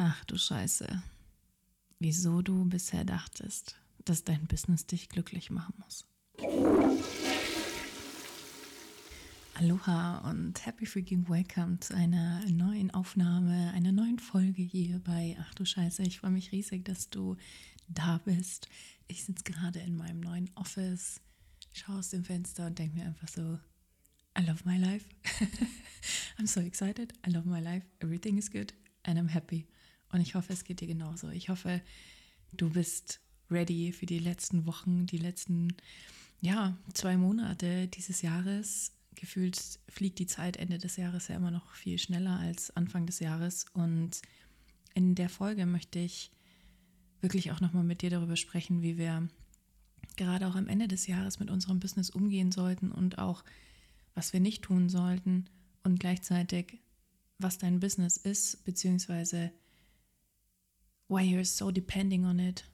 Ach du Scheiße. Wieso du bisher dachtest, dass dein Business dich glücklich machen muss. Aloha und happy freaking welcome zu einer neuen Aufnahme, einer neuen Folge hier bei Ach du Scheiße. Ich freue mich riesig, dass du da bist. Ich sitze gerade in meinem neuen Office, schaue aus dem Fenster und denke mir einfach so, I love my life. I'm so excited. I love my life. Everything is good and I'm happy. Und ich hoffe, es geht dir genauso. Ich hoffe, du bist ready für die letzten Wochen, die letzten, ja, zwei Monate dieses Jahres. Gefühlt fliegt die Zeit Ende des Jahres ja immer noch viel schneller als Anfang des Jahres. Und in der Folge möchte ich wirklich auch nochmal mit dir darüber sprechen, wie wir gerade auch am Ende des Jahres mit unserem Business umgehen sollten und auch, was wir nicht tun sollten und gleichzeitig, was dein Business ist, beziehungsweise why you're so depending on it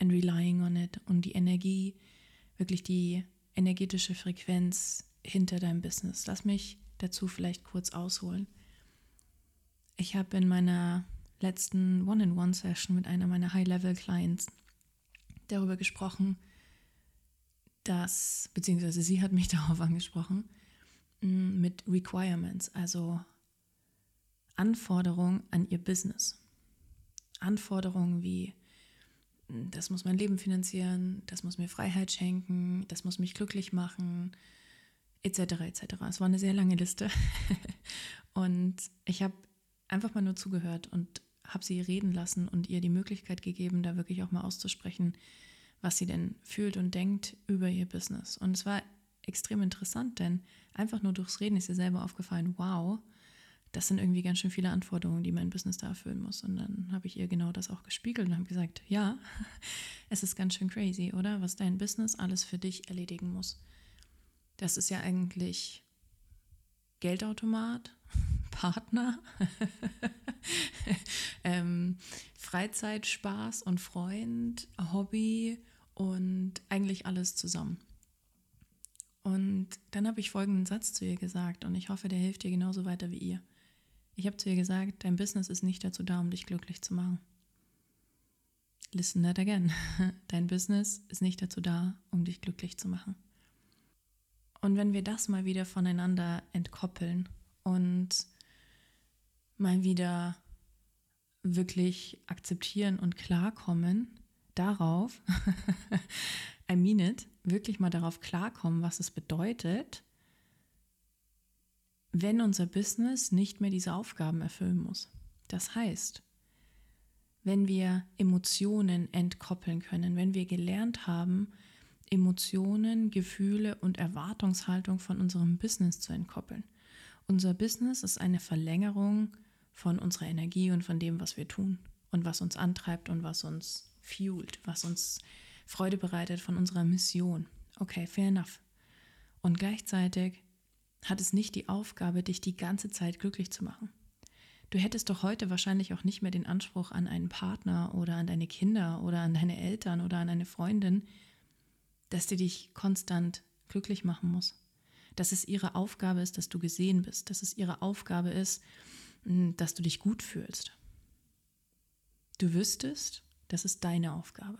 and relying on it und die Energie, wirklich die energetische Frequenz hinter deinem Business. Lass mich dazu vielleicht kurz ausholen. Ich habe in meiner letzten One-in-One-Session mit einer meiner High-Level-Clients darüber gesprochen, dass, beziehungsweise sie hat mich darauf angesprochen, mm, mit Requirements, also Anforderungen an ihr Business. Anforderungen wie, das muss mein Leben finanzieren, das muss mir Freiheit schenken, das muss mich glücklich machen, etc. etc. Es war eine sehr lange Liste. und ich habe einfach mal nur zugehört und habe sie reden lassen und ihr die Möglichkeit gegeben, da wirklich auch mal auszusprechen, was sie denn fühlt und denkt über ihr Business. Und es war extrem interessant, denn einfach nur durchs Reden ist ihr selber aufgefallen, wow, das sind irgendwie ganz schön viele Anforderungen, die mein Business da erfüllen muss. Und dann habe ich ihr genau das auch gespiegelt und habe gesagt, ja, es ist ganz schön crazy, oder? Was dein Business alles für dich erledigen muss. Das ist ja eigentlich Geldautomat, Partner, ähm, Freizeit, Spaß und Freund, Hobby und eigentlich alles zusammen. Und dann habe ich folgenden Satz zu ihr gesagt und ich hoffe, der hilft dir genauso weiter wie ihr. Ich habe zu ihr gesagt, dein Business ist nicht dazu da, um dich glücklich zu machen. Listen that again. Dein Business ist nicht dazu da, um dich glücklich zu machen. Und wenn wir das mal wieder voneinander entkoppeln und mal wieder wirklich akzeptieren und klarkommen darauf, I mean it, wirklich mal darauf klarkommen, was es bedeutet, wenn unser Business nicht mehr diese Aufgaben erfüllen muss. Das heißt, wenn wir Emotionen entkoppeln können, wenn wir gelernt haben, Emotionen, Gefühle und Erwartungshaltung von unserem Business zu entkoppeln. Unser Business ist eine Verlängerung von unserer Energie und von dem, was wir tun und was uns antreibt und was uns fuelt, was uns Freude bereitet von unserer Mission. Okay, fair enough. Und gleichzeitig hat es nicht die Aufgabe, dich die ganze Zeit glücklich zu machen. Du hättest doch heute wahrscheinlich auch nicht mehr den Anspruch an einen Partner oder an deine Kinder oder an deine Eltern oder an eine Freundin, dass die dich konstant glücklich machen muss. Dass es ihre Aufgabe ist, dass du gesehen bist, dass es ihre Aufgabe ist, hm, dass du dich gut fühlst. Du wüsstest, das ist deine Aufgabe.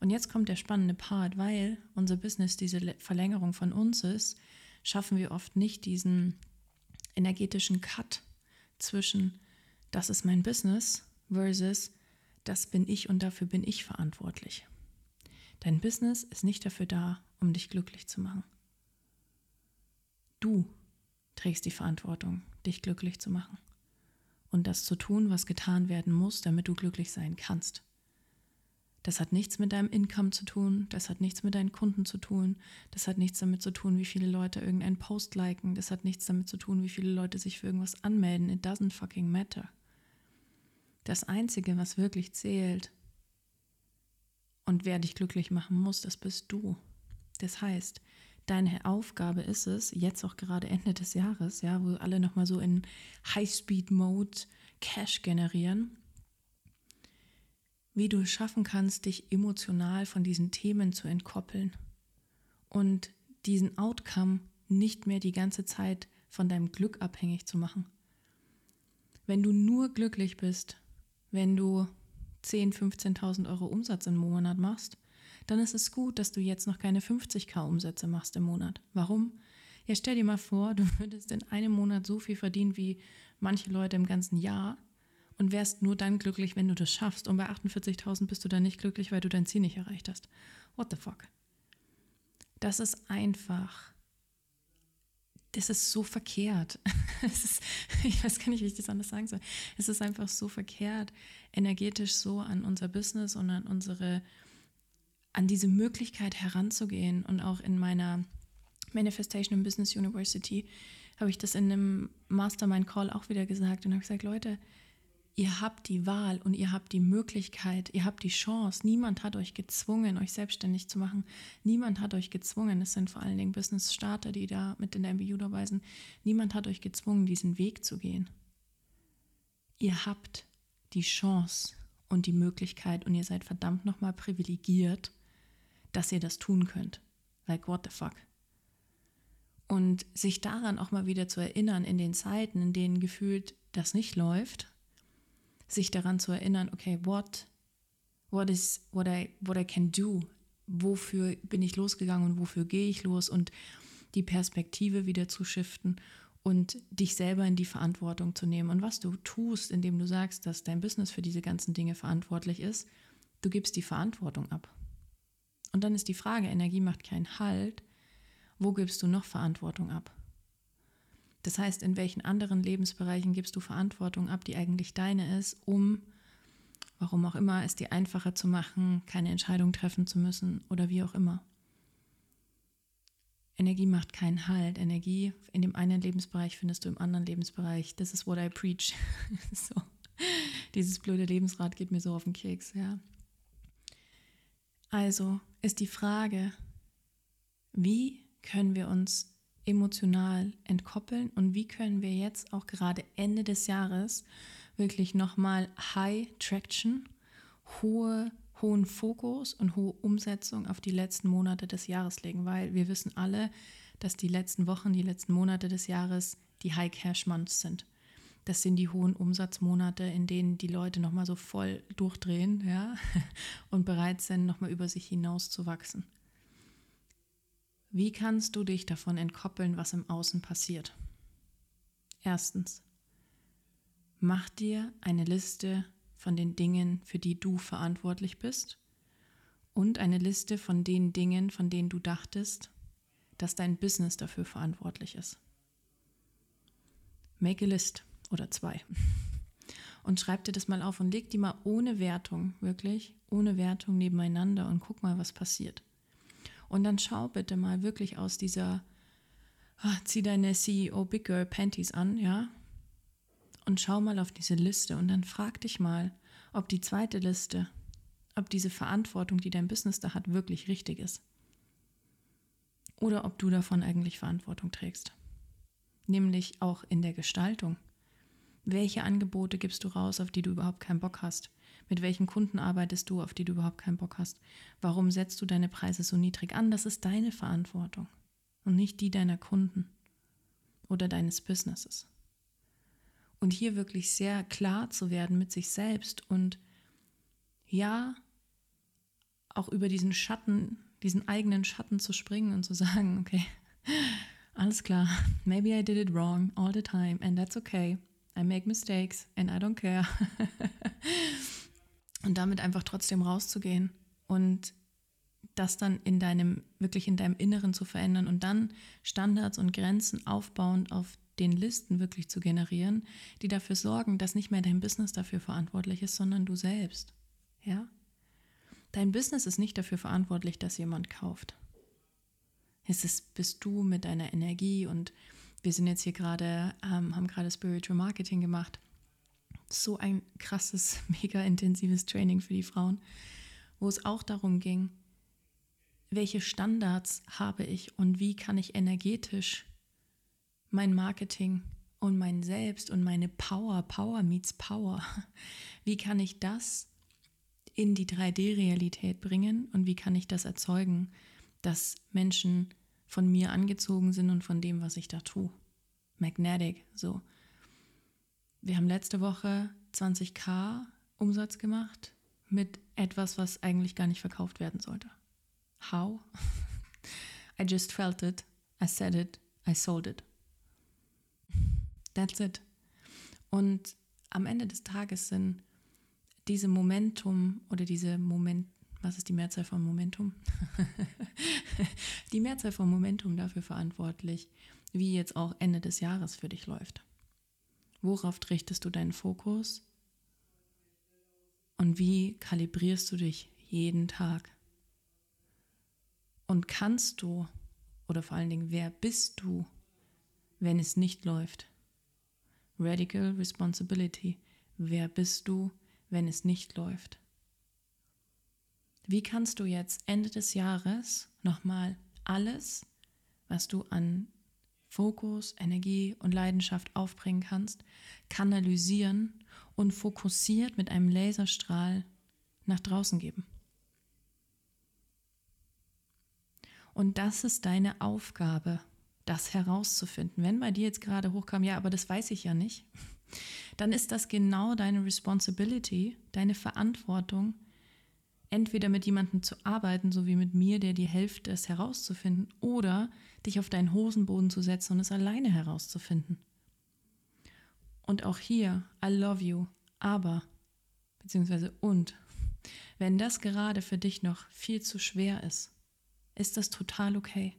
Und jetzt kommt der spannende Part, weil unser Business diese Verlängerung von uns ist, schaffen wir oft nicht diesen energetischen Cut zwischen, das ist mein Business versus, das bin ich und dafür bin ich verantwortlich. Dein Business ist nicht dafür da, um dich glücklich zu machen. Du trägst die Verantwortung, dich glücklich zu machen und das zu tun, was getan werden muss, damit du glücklich sein kannst. Das hat nichts mit deinem Income zu tun, das hat nichts mit deinen Kunden zu tun, das hat nichts damit zu tun, wie viele Leute irgendeinen Post liken, das hat nichts damit zu tun, wie viele Leute sich für irgendwas anmelden. It doesn't fucking matter. Das Einzige, was wirklich zählt und wer dich glücklich machen muss, das bist du. Das heißt, deine Aufgabe ist es, jetzt auch gerade Ende des Jahres, ja, wo alle nochmal so in High-Speed-Mode Cash generieren, wie du es schaffen kannst, dich emotional von diesen Themen zu entkoppeln und diesen Outcome nicht mehr die ganze Zeit von deinem Glück abhängig zu machen. Wenn du nur glücklich bist, wenn du 10.000, 15.000 Euro Umsatz im Monat machst, dann ist es gut, dass du jetzt noch keine 50k Umsätze machst im Monat. Warum? Ja, stell dir mal vor, du würdest in einem Monat so viel verdienen wie manche Leute im ganzen Jahr und wärst nur dann glücklich, wenn du das schaffst. Und bei 48.000 bist du dann nicht glücklich, weil du dein Ziel nicht erreicht hast. What the fuck? Das ist einfach. Das ist so verkehrt. Ist, ich weiß gar nicht, wie ich das anders sagen soll. Es ist einfach so verkehrt, energetisch so an unser Business und an unsere, an diese Möglichkeit heranzugehen. Und auch in meiner Manifestation and Business University habe ich das in einem Mastermind Call auch wieder gesagt und habe gesagt, Leute, Ihr habt die Wahl und ihr habt die Möglichkeit, ihr habt die Chance. Niemand hat euch gezwungen, euch selbstständig zu machen. Niemand hat euch gezwungen. Es sind vor allen Dingen Business-Starter, die da mit in der MBU dabei sind. Niemand hat euch gezwungen, diesen Weg zu gehen. Ihr habt die Chance und die Möglichkeit und ihr seid verdammt nochmal privilegiert, dass ihr das tun könnt. Like, what the fuck? Und sich daran auch mal wieder zu erinnern in den Zeiten, in denen gefühlt das nicht läuft sich daran zu erinnern, okay, what, what is what I, what I can do? Wofür bin ich losgegangen und wofür gehe ich los? Und die Perspektive wieder zu shiften und dich selber in die Verantwortung zu nehmen. Und was du tust, indem du sagst, dass dein Business für diese ganzen Dinge verantwortlich ist, du gibst die Verantwortung ab. Und dann ist die Frage, Energie macht keinen Halt, wo gibst du noch Verantwortung ab? Das heißt, in welchen anderen Lebensbereichen gibst du Verantwortung ab, die eigentlich deine ist, um, warum auch immer, es dir einfacher zu machen, keine Entscheidung treffen zu müssen oder wie auch immer. Energie macht keinen Halt. Energie in dem einen Lebensbereich findest du im anderen Lebensbereich. Das ist what I preach. so. Dieses blöde Lebensrad geht mir so auf den Keks, ja. Also ist die Frage, wie können wir uns emotional entkoppeln und wie können wir jetzt auch gerade Ende des Jahres wirklich nochmal High Traction, hohe, hohen Fokus und hohe Umsetzung auf die letzten Monate des Jahres legen, weil wir wissen alle, dass die letzten Wochen, die letzten Monate des Jahres die High Cash Months sind. Das sind die hohen Umsatzmonate, in denen die Leute nochmal so voll durchdrehen ja, und bereit sind, nochmal über sich hinaus zu wachsen. Wie kannst du dich davon entkoppeln, was im Außen passiert? Erstens, mach dir eine Liste von den Dingen, für die du verantwortlich bist und eine Liste von den Dingen, von denen du dachtest, dass dein Business dafür verantwortlich ist. Make a list oder zwei. Und schreib dir das mal auf und leg die mal ohne Wertung, wirklich, ohne Wertung nebeneinander und guck mal, was passiert. Und dann schau bitte mal wirklich aus dieser, oh, zieh deine CEO Big Girl Panties an, ja, und schau mal auf diese Liste und dann frag dich mal, ob die zweite Liste, ob diese Verantwortung, die dein Business da hat, wirklich richtig ist. Oder ob du davon eigentlich Verantwortung trägst. Nämlich auch in der Gestaltung. Welche Angebote gibst du raus, auf die du überhaupt keinen Bock hast? Mit welchen Kunden arbeitest du, auf die du überhaupt keinen Bock hast? Warum setzt du deine Preise so niedrig an? Das ist deine Verantwortung und nicht die deiner Kunden oder deines Businesses. Und hier wirklich sehr klar zu werden mit sich selbst und ja, auch über diesen Schatten, diesen eigenen Schatten zu springen und zu sagen, okay, alles klar, maybe I did it wrong all the time and that's okay. I make mistakes and I don't care. und damit einfach trotzdem rauszugehen und das dann in deinem, wirklich in deinem Inneren zu verändern und dann Standards und Grenzen aufbauend auf den Listen wirklich zu generieren, die dafür sorgen, dass nicht mehr dein Business dafür verantwortlich ist, sondern du selbst. Ja? Dein Business ist nicht dafür verantwortlich, dass jemand kauft. Es ist, bist du mit deiner Energie und wir sind jetzt hier gerade, ähm, haben gerade Spiritual Marketing gemacht so ein krasses, mega intensives Training für die Frauen, wo es auch darum ging, welche Standards habe ich und wie kann ich energetisch mein Marketing und mein Selbst und meine Power, Power meets Power, wie kann ich das in die 3D-Realität bringen und wie kann ich das erzeugen, dass Menschen von mir angezogen sind und von dem, was ich da tue. Magnetic, so wir haben letzte Woche 20k Umsatz gemacht mit etwas, was eigentlich gar nicht verkauft werden sollte. How? I just felt it, I said it, I sold it. That's it. Und am Ende des Tages sind diese Momentum oder diese Moment, was ist die Mehrzahl von Momentum? die Mehrzahl von Momentum dafür verantwortlich, wie jetzt auch Ende des Jahres für dich läuft. Worauf richtest du deinen Fokus? Und wie kalibrierst du dich jeden Tag? Und kannst du, oder vor allen Dingen, wer bist du, wenn es nicht läuft? Radical Responsibility. Wer bist du, wenn es nicht läuft? Wie kannst du jetzt Ende des Jahres nochmal alles, was du an Fokus, Energie und Leidenschaft aufbringen kannst, kanalisieren und fokussiert mit einem Laserstrahl nach draußen geben? Und das ist deine Aufgabe das herauszufinden. Wenn bei dir jetzt gerade hochkam, ja, aber das weiß ich ja nicht, dann ist das genau deine Responsibility, deine Verantwortung, entweder mit jemandem zu arbeiten, so wie mit mir, der dir hilft, es herauszufinden, oder dich auf deinen Hosenboden zu setzen und es alleine herauszufinden. Und auch hier, I love you, aber, beziehungsweise und, wenn das gerade für dich noch viel zu schwer ist, ist das total okay.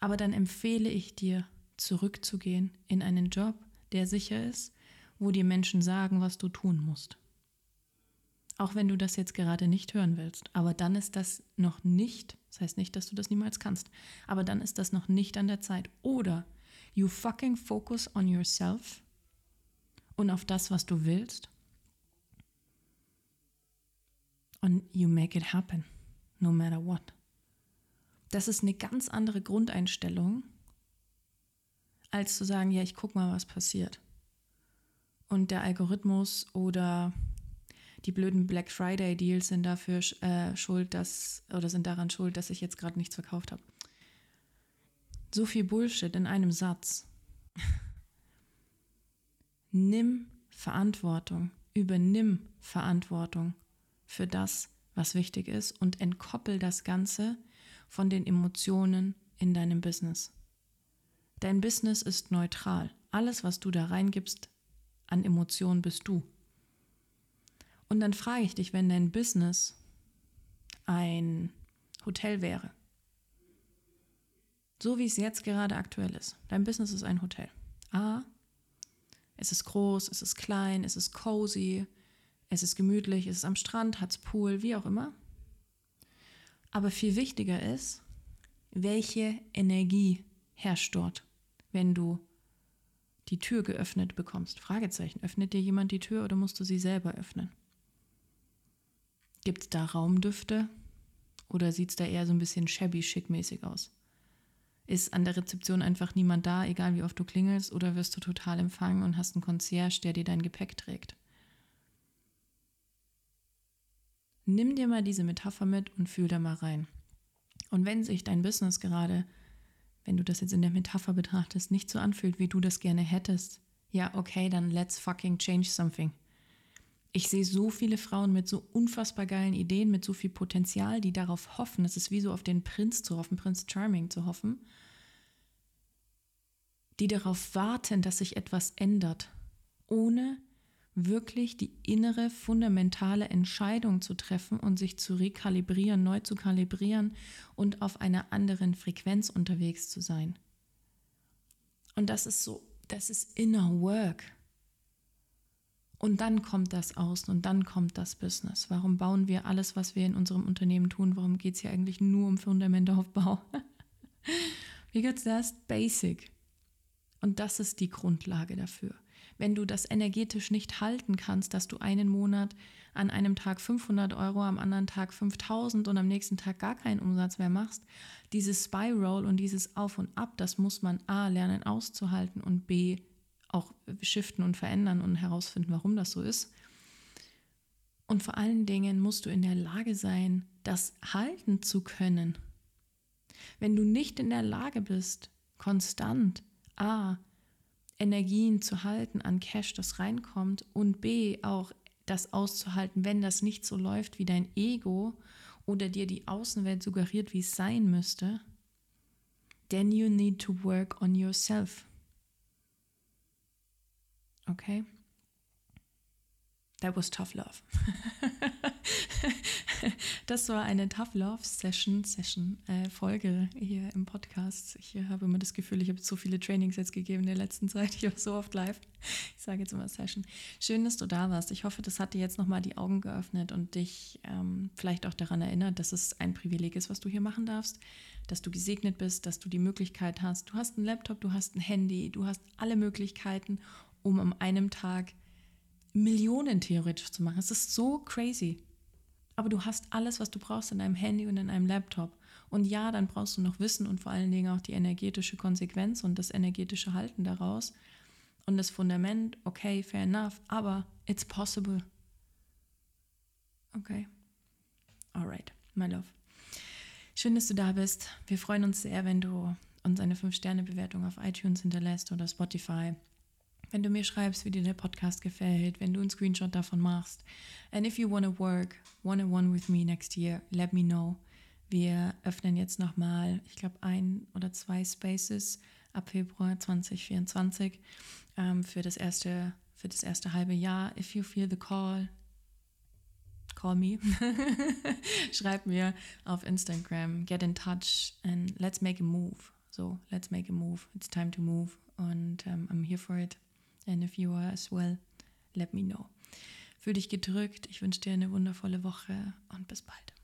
Aber dann empfehle ich dir, zurückzugehen in einen Job, der sicher ist, wo die Menschen sagen, was du tun musst. Auch wenn du das jetzt gerade nicht hören willst. Aber dann ist das noch nicht, das heißt nicht, dass du das niemals kannst, aber dann ist das noch nicht an der Zeit. Oder you fucking focus on yourself und auf das, was du willst. Und you make it happen, no matter what das ist eine ganz andere Grundeinstellung, als zu sagen, ja, ich guck mal, was passiert. Und der Algorithmus oder die blöden Black Friday Deals sind dafür äh, schuld, dass oder sind daran schuld, dass ich jetzt gerade nichts verkauft habe. So viel Bullshit in einem Satz. Nimm Verantwortung, übernimm Verantwortung für das, was wichtig ist und entkoppel das Ganze von den Emotionen in deinem Business. Dein Business ist neutral. Alles, was du da reingibst an Emotionen, bist du. Und dann frage ich dich, wenn dein Business ein Hotel wäre, so wie es jetzt gerade aktuell ist, dein Business ist ein Hotel. A, es ist groß, es ist klein, es ist cozy, es ist gemütlich, es ist am Strand, hat es Pool, wie auch immer. Aber viel wichtiger ist, welche Energie herrscht dort, wenn du die Tür geöffnet bekommst. Fragezeichen. Öffnet dir jemand die Tür oder musst du sie selber öffnen? Gibt es da Raumdüfte oder sieht es da eher so ein bisschen shabby schick-mäßig aus? Ist an der Rezeption einfach niemand da, egal wie oft du klingelst, oder wirst du total empfangen und hast einen Concierge, der dir dein Gepäck trägt? Nimm dir mal diese Metapher mit und fühl da mal rein. Und wenn sich dein Business gerade, wenn du das jetzt in der Metapher betrachtest, nicht so anfühlt, wie du das gerne hättest, ja, okay, dann let's fucking change something. Ich sehe so viele Frauen mit so unfassbar geilen Ideen, mit so viel Potenzial, die darauf hoffen, es ist wie so auf den Prinz zu hoffen, Prinz Charming zu hoffen, die darauf warten, dass sich etwas ändert, ohne wirklich die innere fundamentale Entscheidung zu treffen und sich zu rekalibrieren, neu zu kalibrieren und auf einer anderen Frequenz unterwegs zu sein. Und das ist so, das ist inner work. Und dann kommt das Außen und dann kommt das Business. Warum bauen wir alles, was wir in unserem Unternehmen tun? Warum geht es hier eigentlich nur um Fundamentaufbau? Because that's basic. Und das ist die Grundlage dafür wenn du das energetisch nicht halten kannst, dass du einen Monat an einem Tag 500 Euro, am anderen Tag 5000 und am nächsten Tag gar keinen Umsatz mehr machst, dieses Spiral und dieses Auf und Ab, das muss man A lernen auszuhalten und B auch shiften und verändern und herausfinden, warum das so ist. Und vor allen Dingen musst du in der Lage sein, das halten zu können. Wenn du nicht in der Lage bist, konstant A Energien zu halten an Cash, das reinkommt und B auch das auszuhalten, wenn das nicht so läuft, wie dein Ego oder dir die Außenwelt suggeriert, wie es sein müsste, then you need to work on yourself. Okay? That was tough love. das war eine Tough Love Session, Session äh, Folge hier im Podcast. Ich habe immer das Gefühl, ich habe so viele Trainings jetzt gegeben in der letzten Zeit. Ich habe so oft live. Ich sage jetzt immer Session. Schön, dass du da warst. Ich hoffe, das hat dir jetzt nochmal die Augen geöffnet und dich ähm, vielleicht auch daran erinnert, dass es ein Privileg ist, was du hier machen darfst, dass du gesegnet bist, dass du die Möglichkeit hast. Du hast einen Laptop, du hast ein Handy, du hast alle Möglichkeiten, um an einem Tag Millionen theoretisch zu machen. Es ist so crazy. Aber du hast alles, was du brauchst in einem Handy und in einem Laptop. Und ja, dann brauchst du noch Wissen und vor allen Dingen auch die energetische Konsequenz und das energetische Halten daraus. Und das Fundament, okay, fair enough, aber it's possible. Okay. Alright, my love. Schön, dass du da bist. Wir freuen uns sehr, wenn du uns eine 5-Sterne-Bewertung auf iTunes hinterlässt oder Spotify wenn du mir schreibst, wie dir der Podcast gefällt, wenn du einen Screenshot davon machst. And if you want to work one-on-one with me next year, let me know. Wir öffnen jetzt nochmal, ich glaube, ein oder zwei Spaces ab Februar 2024 ähm, für, das erste, für das erste halbe Jahr. If you feel the call, call me. Schreib mir auf Instagram, get in touch and let's make a move. So, let's make a move. It's time to move. Und um, I'm here for it. And if you are as well, let me know. Fühl dich gedrückt. Ich wünsche dir eine wundervolle Woche und bis bald.